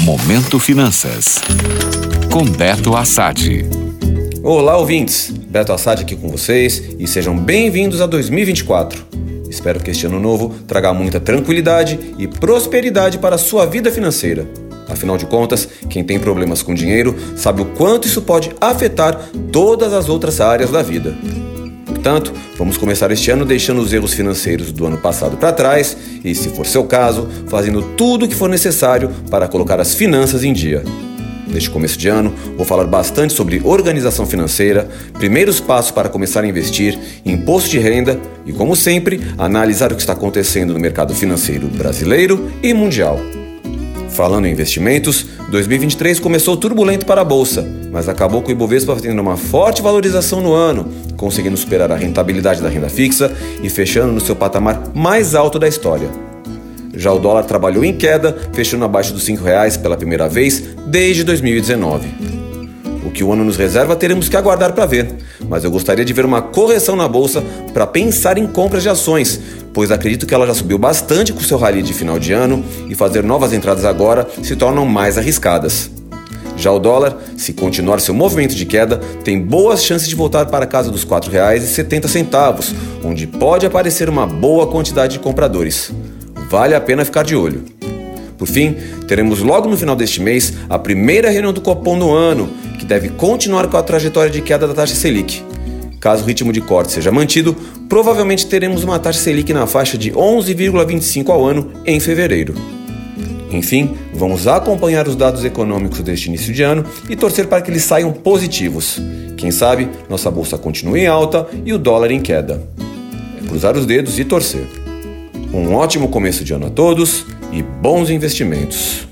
Momento Finanças. Com Beto Assad. Olá, ouvintes. Beto Assad aqui com vocês e sejam bem-vindos a 2024. Espero que este ano novo traga muita tranquilidade e prosperidade para a sua vida financeira. Afinal de contas, quem tem problemas com dinheiro sabe o quanto isso pode afetar todas as outras áreas da vida. Portanto, vamos começar este ano deixando os erros financeiros do ano passado para trás e, se for seu caso, fazendo tudo o que for necessário para colocar as finanças em dia. Neste começo de ano, vou falar bastante sobre organização financeira, primeiros passos para começar a investir, imposto de renda e, como sempre, analisar o que está acontecendo no mercado financeiro brasileiro e mundial. Falando em investimentos, 2023 começou turbulento para a bolsa, mas acabou com o Ibovespa tendo uma forte valorização no ano, conseguindo superar a rentabilidade da renda fixa e fechando no seu patamar mais alto da história. Já o dólar trabalhou em queda, fechando abaixo dos R$ reais pela primeira vez desde 2019. O que o ano nos reserva teremos que aguardar para ver, mas eu gostaria de ver uma correção na bolsa para pensar em compras de ações, pois acredito que ela já subiu bastante com seu rally de final de ano e fazer novas entradas agora se tornam mais arriscadas. Já o dólar, se continuar seu movimento de queda, tem boas chances de voltar para a casa dos R$ 4,70, onde pode aparecer uma boa quantidade de compradores. Vale a pena ficar de olho. Por fim, teremos logo no final deste mês a primeira reunião do Copom do ano, que deve continuar com a trajetória de queda da taxa Selic. Caso o ritmo de corte seja mantido, provavelmente teremos uma taxa Selic na faixa de 11,25 ao ano em fevereiro. Enfim, vamos acompanhar os dados econômicos deste início de ano e torcer para que eles saiam positivos. Quem sabe nossa bolsa continue em alta e o dólar em queda. É cruzar os dedos e torcer. Um ótimo começo de ano a todos e bons investimentos.